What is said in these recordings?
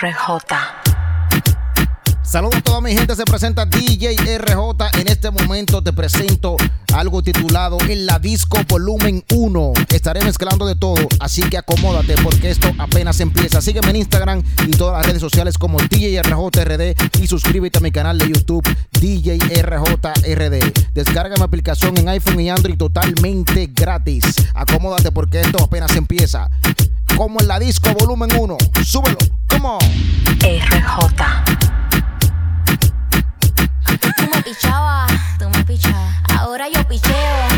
RJ. Saludos a toda mi gente, se presenta DJ RJ. En este momento te presento algo titulado En la Disco Volumen 1. Estaré mezclando de todo, así que acomódate porque esto apenas empieza. Sígueme en Instagram y todas las redes sociales como DJ RJRD y suscríbete a mi canal de YouTube DJ RJRD. Descarga mi aplicación en iPhone y Android totalmente gratis. Acomódate porque esto apenas empieza. Como en la Disco Volumen 1. Súbelo, como RJ. Tú me pichabas, tú me pichabas. Ahora yo picheo.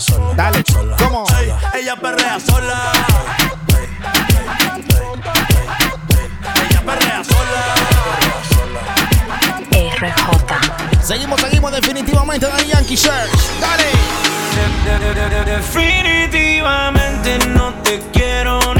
sola. Dale, sola. ¿cómo? Ey, ella perrea sola. Ella perrea sola. RJ. Seguimos, seguimos definitivamente Daddy Yankee Shirt. Dale. Definitivamente no te quiero ni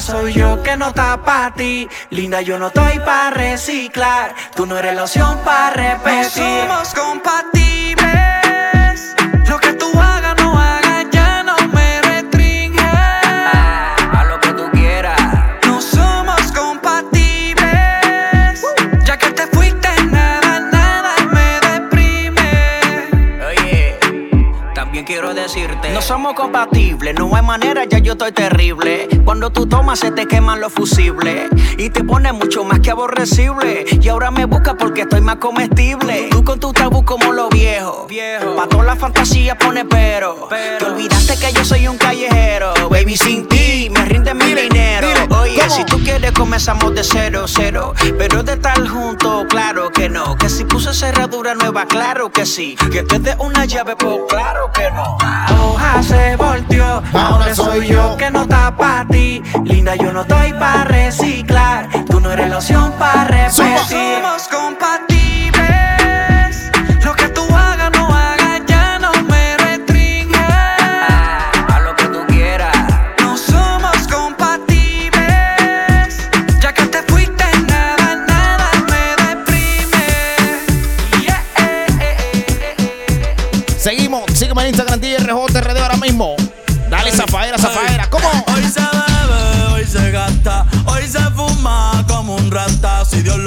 soy yo que no está ti. Linda, yo no estoy para reciclar. Tú no eres la opción para repetir. Somos compatibles. Decirte. No somos compatibles, no hay manera, ya yo estoy terrible. Cuando tú tomas se te queman los fusibles. Y te pones mucho más que aborrecible. Y ahora me buscas porque estoy más comestible. Tú con tu tabú como lo viejo. Pa' todas las fantasías pone pero, Te olvidaste que yo soy un callejero. Baby, sin ti me rinde mi dinero. Oye, si tú quieres comenzamos de cero, cero. Pero de estar juntos, claro que no. Que si puse cerradura nueva, claro que sí. Que te dé una llave, pues claro que no Hoja se volteó, ahora soy yo que no está para ti Linda, yo no estoy para reciclar. Tú no eres la opción para repetir. Somos compatibles.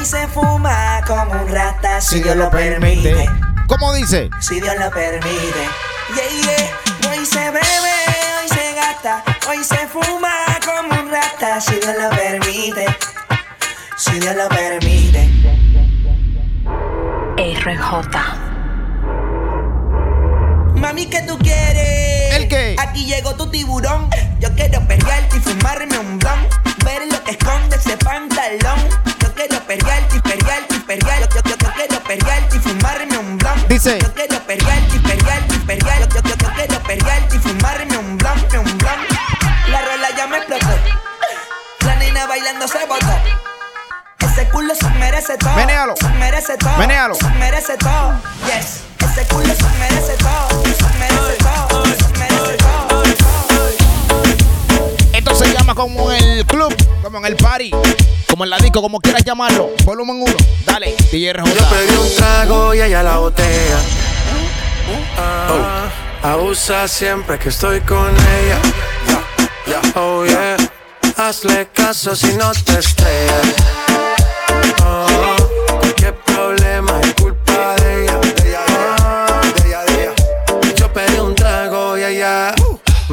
Hoy se fuma como un rata, si Dios lo permite. ¿Cómo dice? Si Dios lo permite. Yeah, yeah. Hoy se bebe, hoy se gasta, hoy se fuma como un rata, si Dios lo permite. Si Dios lo permite. RJ. Mami, ¿qué tú quieres? ¿El qué? Aquí llegó tu tiburón. Yo quiero perrearte y fumarme un blon. Ver lo que esconde ese pantalón. Yo quiero perrearte y perrearte y perrearte. Yo, yo, yo quiero perrearte y fumarme un blon. Dice. Yo quiero perrearte y perrearte y perrearte. Yo, yo, yo quiero perrearte y fumarme un blon, un blon. La rola ya me explotó. La nena bailando se botó. Ese culo se merece todo. Menéalo. Se merece todo. Menéalo. Se merece todo. Yes. Ese culo se merece todo. Se merece todo. Llama como en el club, como en el party, como en la disco, como quieras llamarlo. Volumen 1. Dale, DJRJ. Yo pedí un trago y ella la botella. Oh, abusa siempre que estoy con ella. Oh yeah, hazle caso si no te estrellas. Oh, qué problema es culpa de ella.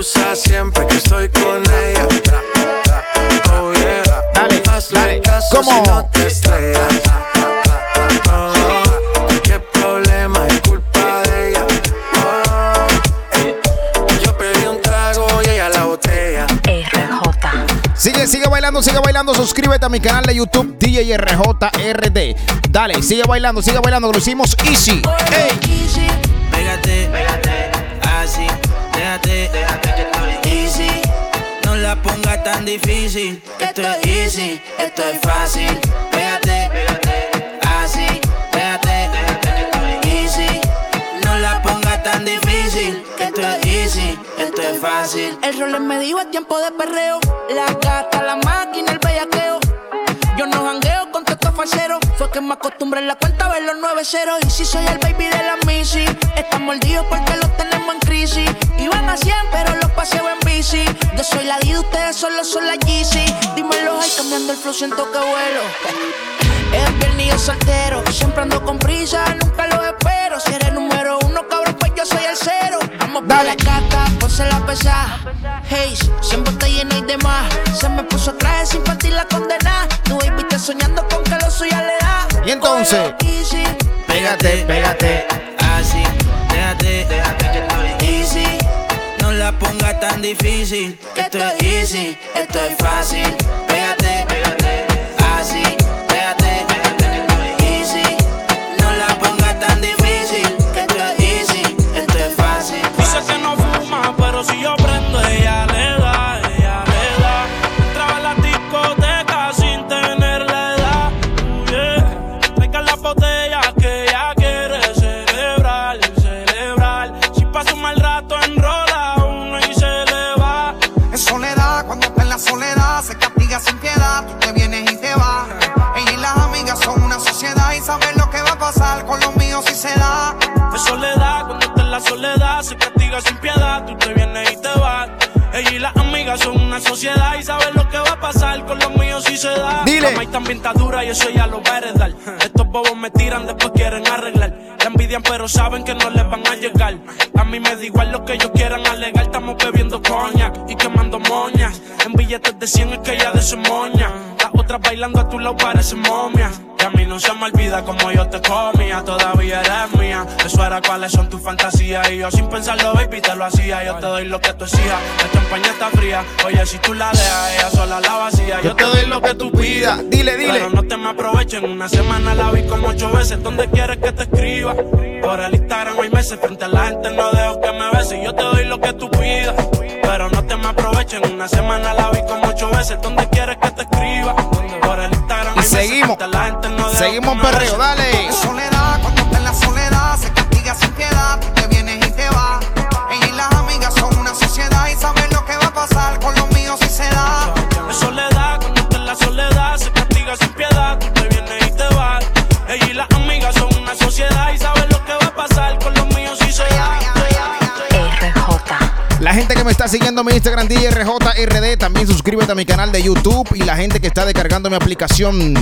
Abusa siempre que estoy con ella. Oh yeah. Dale, Hazle dale. caso ¿Cómo? si no te estrellas. Oh, qué problema es culpa de ella. Oh, yo pedí un trago y ella la botella. RJ. Sigue, sigue bailando, sigue bailando. Suscríbete a mi canal de YouTube, DJRJRD. Dale, sigue bailando, sigue bailando. Lo hicimos easy. Ey. Pégate, pégate, así, déjate, déjate que estoy easy. No la pongas tan difícil, esto es easy, esto es fácil. Pégate, pégate, así, déjate, déjate que estoy easy. No la pongas tan difícil, esto es easy, esto es fácil. El rol me dijo es tiempo de perreo. La gata, la máquina, el bellaqueo. Yo no jangueo Fue que me acostumbré en la cuenta a ver los nueve ceros. Y si soy el baby de la Missy, están mordidos porque los tenemos en crisis. Iban a 100, pero los paseo en bici. Yo soy la D, ustedes solo son la Yeezy. Dímelo, ay, cambiando el flow, siento que vuelo. Es viernes y yo soltero. Siempre ando con prisa, nunca lo espero. Si eres número uno, cabrón, pues yo soy el cero. Vamos para la gata, ponse la pesa. Hey, siempre está lleno y demás. Se me puso traje sin partir la condena. Tu baby está soñando con que lo suya le da. Y entonces, Easy. Pégate, pégate, así, déjate, déjate que estoy easy. No la la pongas tan difícil. Esto es easy, esto es fácil. A mí me da igual lo que ellos quieran alegar. Estamos bebiendo coña y quemando moñas. En billetes de 100 es que ella de su moña. Las otras bailando a tu lado parecen momias. Y a mí no se me olvida como yo te comía. Todavía eres mía. Eso era cuáles son tus fantasías. Y yo sin pensarlo, baby, te lo hacía. Yo te doy lo que tú exijas. La champaña está fría. Oye, si tú la dejas, ella sola la vacía. Yo te doy lo que tú pidas. Dile, dile. Pero no te me aprovechen. Una semana la vi como ocho veces. ¿Dónde quieres que te escriba? Por el Instagram hay meses. Frente a la gente no dejo que me beses. Yo te doy lo que tú pidas. Pero no te me aprovechen. Una semana la vi como ocho veces. ¿Dónde quieres que te escriba? Por el Instagram Y meses. seguimos. La gente no Seguimos perreo, dale. La gente que me está siguiendo en mi Instagram DJRJRD, también suscríbete a mi canal de YouTube y la gente que está descargando mi aplicación,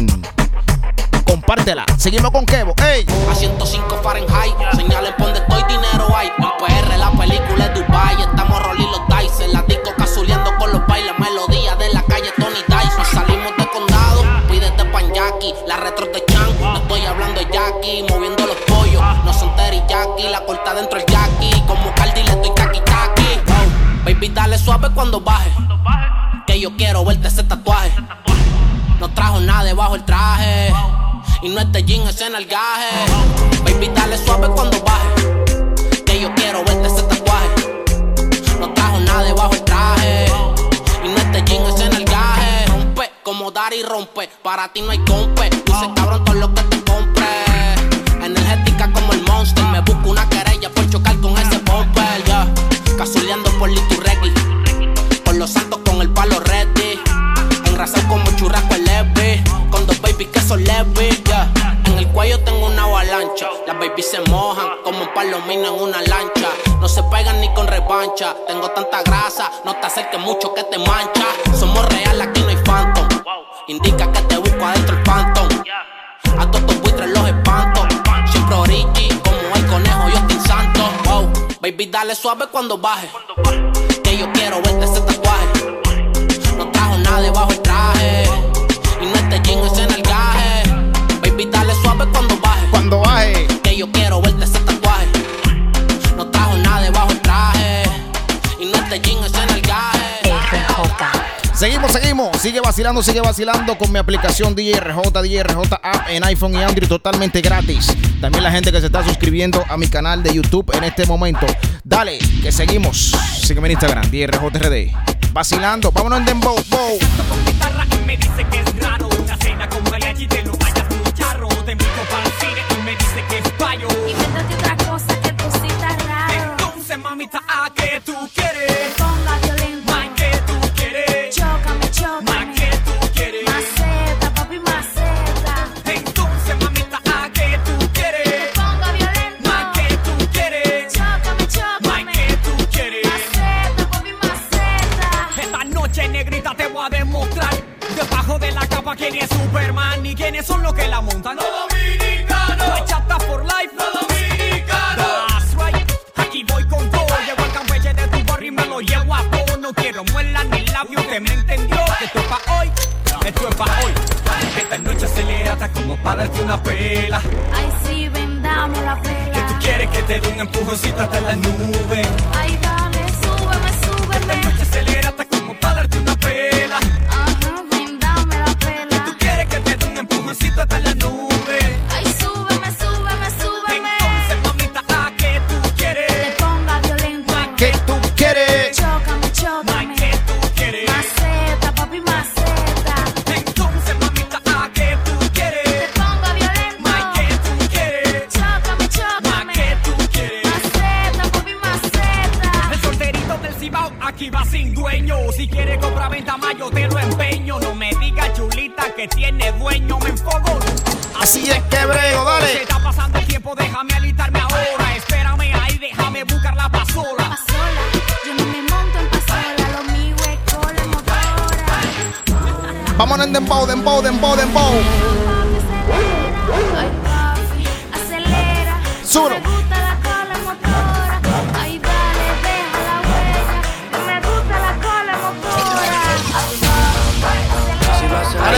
compártela. Seguimos con Kevo. ¡Ey! A 105 Fahrenheit, señalen por donde estoy, dinero hay. En PR la película es Dubai, estamos rolling los dice. La disco cazuleando con los bailes, melodía de la calle Tony. Nos salimos de condado, pídete pan Jackie, la retro de Chan. No estoy hablando de Jackie, moviendo los pollos. No son teriyaki, la corta dentro el Jackie. Como baby, dale suave cuando baje. Que yo quiero verte ese tatuaje. No trajo nada debajo el traje. Y no es de jean, es en el gaje. Baby, dale suave cuando baje. Que yo quiero verte ese tatuaje. No trajo nada debajo el traje. Y no es de jean, es en el gaje. Rompe como dar y rompe. Para ti no hay compe. Dice cabrón todo lo que te compre. Energética como el monster. Me busco una querella Cazuleando por Liturregui. Por los santos con el palo ready. Engrasado como churrasco el leve. Con dos babies que son leves, yeah. En el cuello tengo una avalancha. Las babies se mojan como un palomino en una lancha. No se pegan ni con revancha. Tengo tanta grasa, no te acerques mucho que te mancha. Somos real, aquí no hay phantom. Indica que te busco adentro el baby, dale suave cuando baje. Que yo quiero verte ese tatuaje. No trajo nada debajo el traje. Y no es de jean, es en el gaje. Baby, dale suave cuando baje. Cuando baje. Que yo quiero verte ese tatuaje. Seguimos, seguimos. Sigue vacilando, sigue vacilando con mi aplicación DJRJ, DJRJ App en iPhone y Android totalmente gratis. También la gente que se está suscribiendo a mi canal de YouTube en este momento. Dale, que seguimos. Sígueme en Instagram, DJRJRD. Vacilando, vámonos en Dembow. Bow. con guitarra y me dice que es raro Una cena con mariachi te lo vayas muy charro Te invito para el cine y me dice que es payo Invéntate otra cosa que tú sí estás raro. Entonces mamita, ¿a qué tú quieres? Quién es Superman Y quiénes son los que la montan Los dominicanos. Bachata for life. Los dominicanos. That's right. Aquí voy con todo. Llevo el campeche de tu barrio y me lo llevo a todo. No quiero muela ni labio Usted me entendió. Que esto es pa' hoy. Esto es pa' hoy. Esta noche acelérate como para darte una pela. Ay, sí, vendamos la Que tú pela. quieres que te dé un empujoncito hasta la nube. Ay, dale,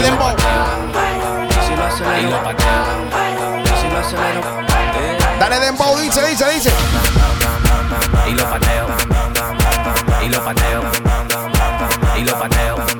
Dale dembow. si lo acelero, si lo acelero, eh, Dale dembow, dice, dice, dice. y lo pateo, y lo pateo, y lo pateo.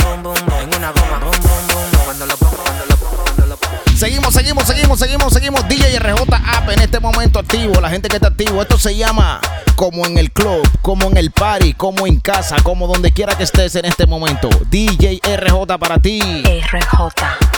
Seguimos, seguimos, seguimos, seguimos, seguimos. DJ RJ App en este momento activo. La gente que está activo. Esto se llama como en el club, como en el party, como en casa, como donde quiera que estés en este momento. DJ RJ para ti. RJ.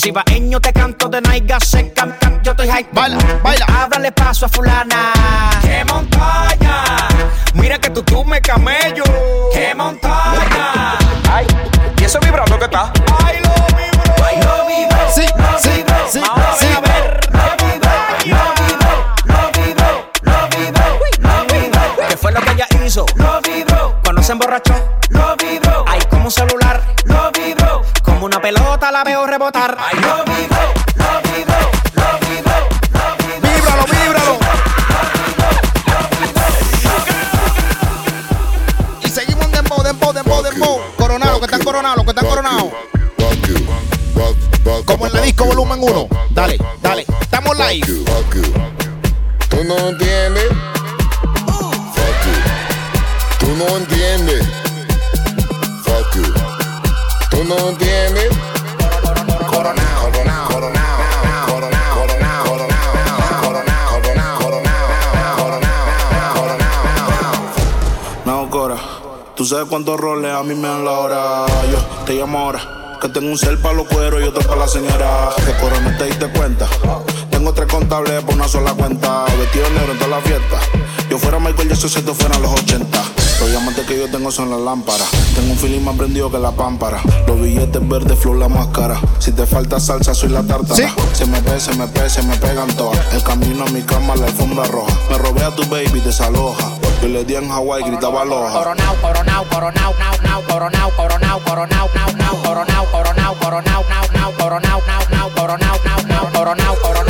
Cibaeño te canto de naiga seca. Yo estoy hype. Baila, baila. Háblale paso a fulana. ¡Qué montaña! Mira que tú tú me camello. ¡Qué montaña! Ay, ¿y eso vibrando que está? Uno. Dale, dale. Estamos live. Fuck you, fuck you. Tú no entiendes. Fuck you. Tú no entiendes. Fuck you. Tú no entiendes. Coronao, coronao, coronao. Tú sabes cuántos roles a mí me dan la hora. Yo te llamo ahora que tengo un cel para los cueros y otro para la señora. Que Cora no te diste cuenta. Tengo tres contables por una sola cuenta. Vestido de negro en toda la fiesta. Yo fuera Michael Jackson si esto fueran los 80. Los diamantes que yo tengo son las lámparas. Tengo un feeling más prendido que la pámpara. Los billetes verdes, flow la máscara. Si te falta salsa, soy la tártara. Sí. Se me ve, se me ve, se me pegan todas. El camino a mi cama, la alfombra roja. Me robé a tu baby, desaloja. Yo le di en Hawái, gritaba aloha. Coronao, coronao, coronao, nao, nao, coronao, coronao, coronao, nao, nao, coronao, coronao, coronao, nao, nao, coronao, nao, nao, coronao, nao, nao, coronao, coronao, coronao,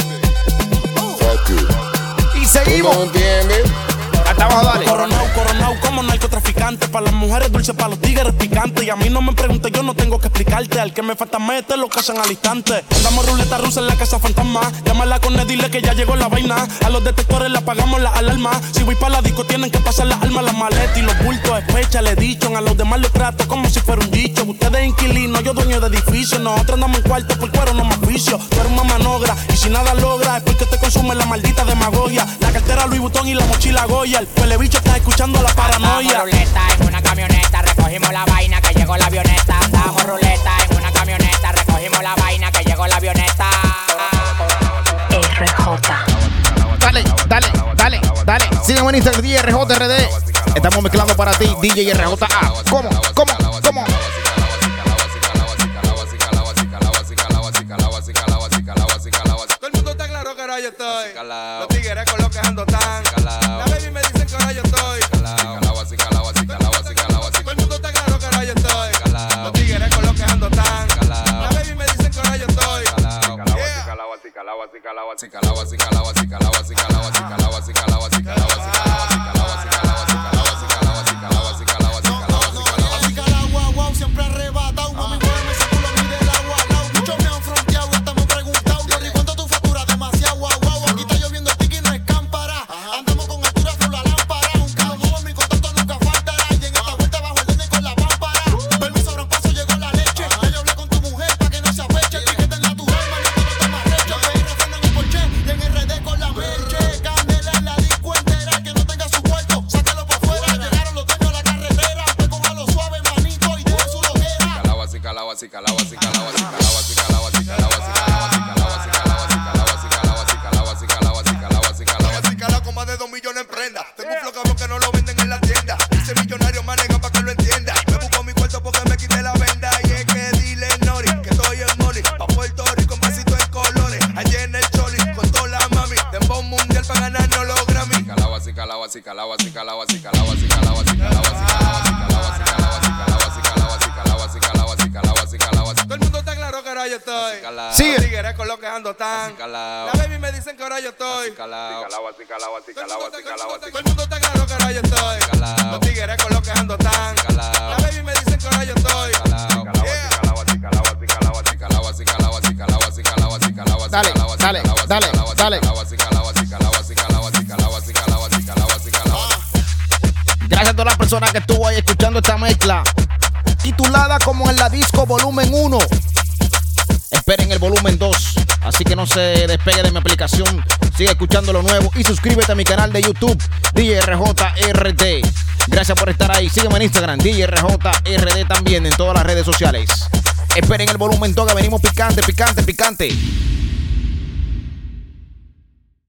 Y Tú seguimos. no entiendes. Hasta abajo, dale. Coronao, coronao como narcotraficante. Para las mujeres dulce, para los tigres picante. Y a mí no me preguntes, yo no tengo que explicarte. Al que me falta meter lo hacen al instante. Andamos ruleta rusa en la casa fantasma. Llámala con él, dile que ya llegó la vaina. A los detectores le apagamos la alarma. Si voy para la disco, tienen que pasar las almas, las maletas y los bultos. Especha, le dicho. A los demás les trato como si fuera un dicho. Ustedes inquilinos, yo dueño de edificio. Nosotros andamos en cuarto por cuero, no más vicio. Tú eres una manogra y si nada logra es porque te consume la maldita demagogia. La cartera Louis Vuitton y la mochila Goya. El bicho está escuchando la paranoia. Ruleta en una camioneta, recogimos la vaina que llegó la avioneta. Andamos ruleta en una camioneta, recogimos la vaina que llegó la avioneta. RJ. Dale, dale, dale, dale. Sígueme en Instagram, DJ RJRD. Estamos mezclando para ti, DJ RJA. ¿Cómo? ¿Cómo? ¿Cómo? Todo el mundo está claro que ahora yo estoy. Los tigres con lo que ando Así el mundo está claro que ahora yo estoy. Los tigres con lo que ando tan. La baby me dicen que ahora yo estoy. Dale, dale, dale, dale. Gracias a todas las personas que estuvo ahí escuchando esta mezcla. Titulada como en la disco volumen 1. Esperen el volumen 2. Así que no se despegue de mi aplicación. Sigue escuchando lo nuevo y suscríbete a mi canal de YouTube, DJRJRD. Gracias por estar ahí. Sígueme en Instagram, DJRJRD también en todas las redes sociales. Esperen el volumen 2 que venimos picante, picante, picante.